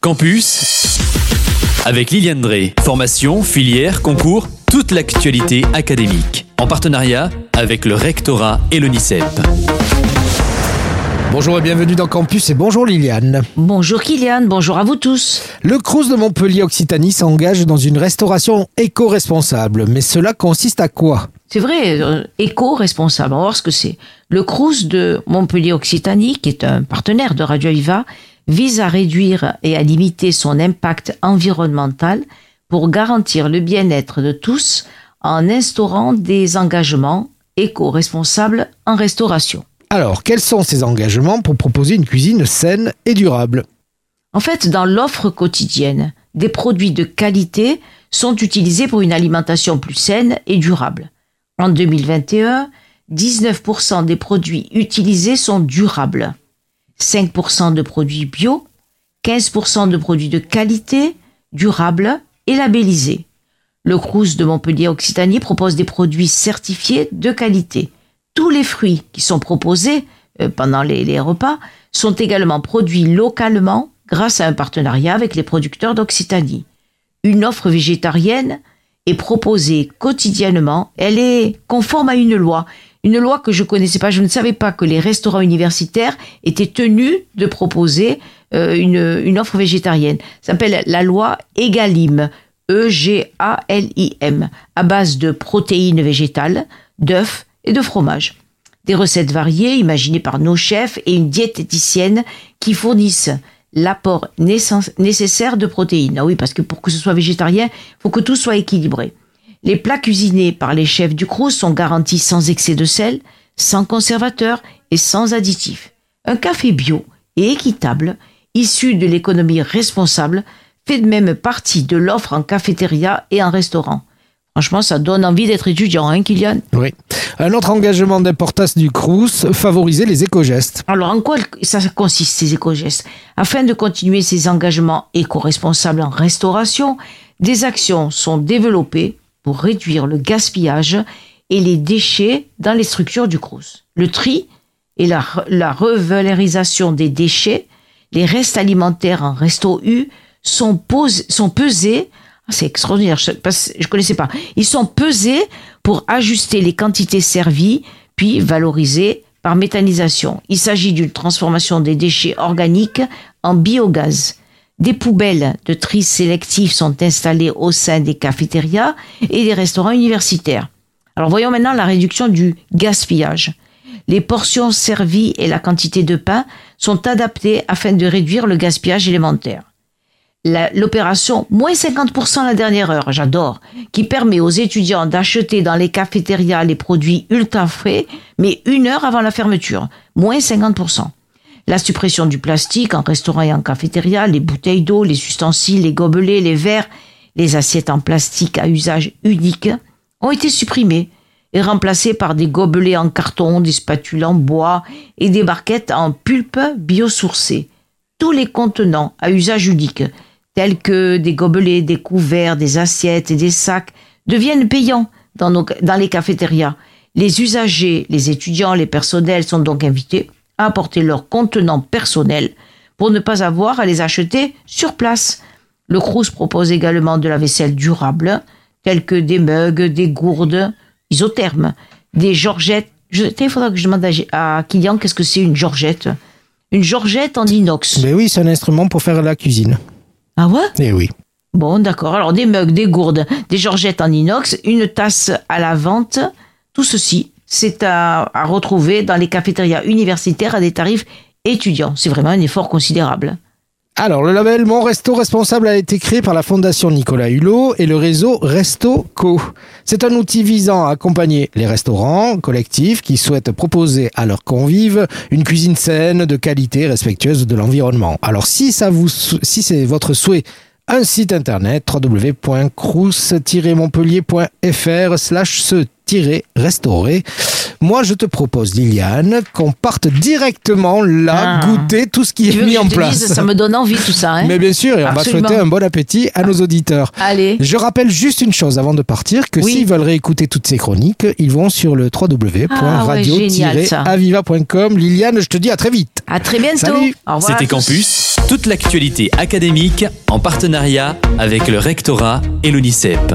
Campus avec Liliane Drey. Formation, filière, concours, toute l'actualité académique. En partenariat avec le rectorat et l'ONICEP. Bonjour et bienvenue dans Campus et bonjour Liliane. Bonjour Kylian, bonjour à vous tous. Le Crous de Montpellier Occitanie s'engage dans une restauration éco-responsable. Mais cela consiste à quoi? C'est vrai, euh, éco-responsable, on va voir ce que c'est. Le Crous de Montpellier Occitanie, qui est un partenaire de Radio Viva, vise à réduire et à limiter son impact environnemental pour garantir le bien-être de tous en instaurant des engagements éco-responsables en restauration. Alors, quels sont ces engagements pour proposer une cuisine saine et durable? En fait, dans l'offre quotidienne, des produits de qualité sont utilisés pour une alimentation plus saine et durable. En 2021, 19% des produits utilisés sont durables. 5% de produits bio, 15% de produits de qualité, durables et labellisés. Le Crous de Montpellier Occitanie propose des produits certifiés de qualité. Tous les fruits qui sont proposés euh, pendant les repas sont également produits localement grâce à un partenariat avec les producteurs d'Occitanie. Une offre végétarienne est proposée quotidiennement. Elle est conforme à une loi. Une loi que je connaissais pas. Je ne savais pas que les restaurants universitaires étaient tenus de proposer euh, une, offre végétarienne. Ça s'appelle la loi EGalim. E-G-A-L-I-M. À base de protéines végétales, d'œufs et de fromage. Des recettes variées imaginées par nos chefs et une diététicienne qui fournissent l'apport nécessaire de protéines. Ah oui, parce que pour que ce soit végétarien, il faut que tout soit équilibré. Les plats cuisinés par les chefs du Crous sont garantis sans excès de sel, sans conservateur et sans additifs. Un café bio et équitable, issu de l'économie responsable, fait de même partie de l'offre en cafétéria et en restaurant. Franchement, ça donne envie d'être étudiant, hein, Kylian? Oui. Un autre engagement d'importance du Crous, favoriser les éco-gestes. Alors, en quoi ça consiste ces éco-gestes? Afin de continuer ces engagements éco-responsables en restauration, des actions sont développées pour réduire le gaspillage et les déchets dans les structures du Crous. Le tri et la, la revalorisation des déchets, les restes alimentaires en resto U sont, sont pesés. Ah, C'est extraordinaire, je ne connaissais pas. Ils sont pesés pour ajuster les quantités servies, puis valorisés par méthanisation. Il s'agit d'une transformation des déchets organiques en biogaz. Des poubelles de tri sélectif sont installées au sein des cafétérias et des restaurants universitaires. Alors voyons maintenant la réduction du gaspillage. Les portions servies et la quantité de pain sont adaptées afin de réduire le gaspillage élémentaire. L'opération moins 50% la dernière heure, j'adore, qui permet aux étudiants d'acheter dans les cafétérias les produits ultra frais, mais une heure avant la fermeture, moins 50%. La suppression du plastique en restaurant et en cafétéria, les bouteilles d'eau, les ustensiles, les gobelets, les verres, les assiettes en plastique à usage unique ont été supprimées et remplacées par des gobelets en carton, des spatules en bois et des barquettes en pulpe biosourcée. Tous les contenants à usage unique, tels que des gobelets, des couverts, des assiettes et des sacs, deviennent payants dans, dans les cafétérias. Les usagers, les étudiants, les personnels sont donc invités à apporter leurs contenants personnels pour ne pas avoir à les acheter sur place. Le Crous propose également de la vaisselle durable, telle que des mugs, des gourdes isothermes, des georgettes. Je, il faudra que je demande à, à Kylian qu'est-ce que c'est une georgette? Une georgette en inox. Mais oui, c'est un instrument pour faire la cuisine. Ah ouais? Eh oui. Bon, d'accord. Alors, des mugs, des gourdes, des georgettes en inox, une tasse à la vente. Tout ceci, c'est à, retrouver dans les cafétérias universitaires à des tarifs étudiants. C'est vraiment un effort considérable. Alors, le label Mon Resto Responsable a été créé par la Fondation Nicolas Hulot et le réseau Resto Co. C'est un outil visant à accompagner les restaurants collectifs qui souhaitent proposer à leurs convives une cuisine saine, de qualité, respectueuse de l'environnement. Alors, si c'est votre souhait, un site internet www.crous-montpellier.fr slash se-restaurer Moi, je te propose, Liliane, qu'on parte directement là, Ah. goûter tout ce qui Tu est mis que en place. dise, ça me donne envie tout ça. Hein Mais bien sûr, et on Absolument. va souhaiter un bon appétit à nos auditeurs. Allez. Je rappelle juste une chose avant de partir, que Oui. s'ils veulent réécouter toutes ces chroniques, ils vont sur le www.radio-aviva.com. Liliane, je te dis à très vite. À très bientôt. Salut. Au revoir à C'était. Campus, toute l'actualité académique en partenariat avec le rectorat et l'UNICEP.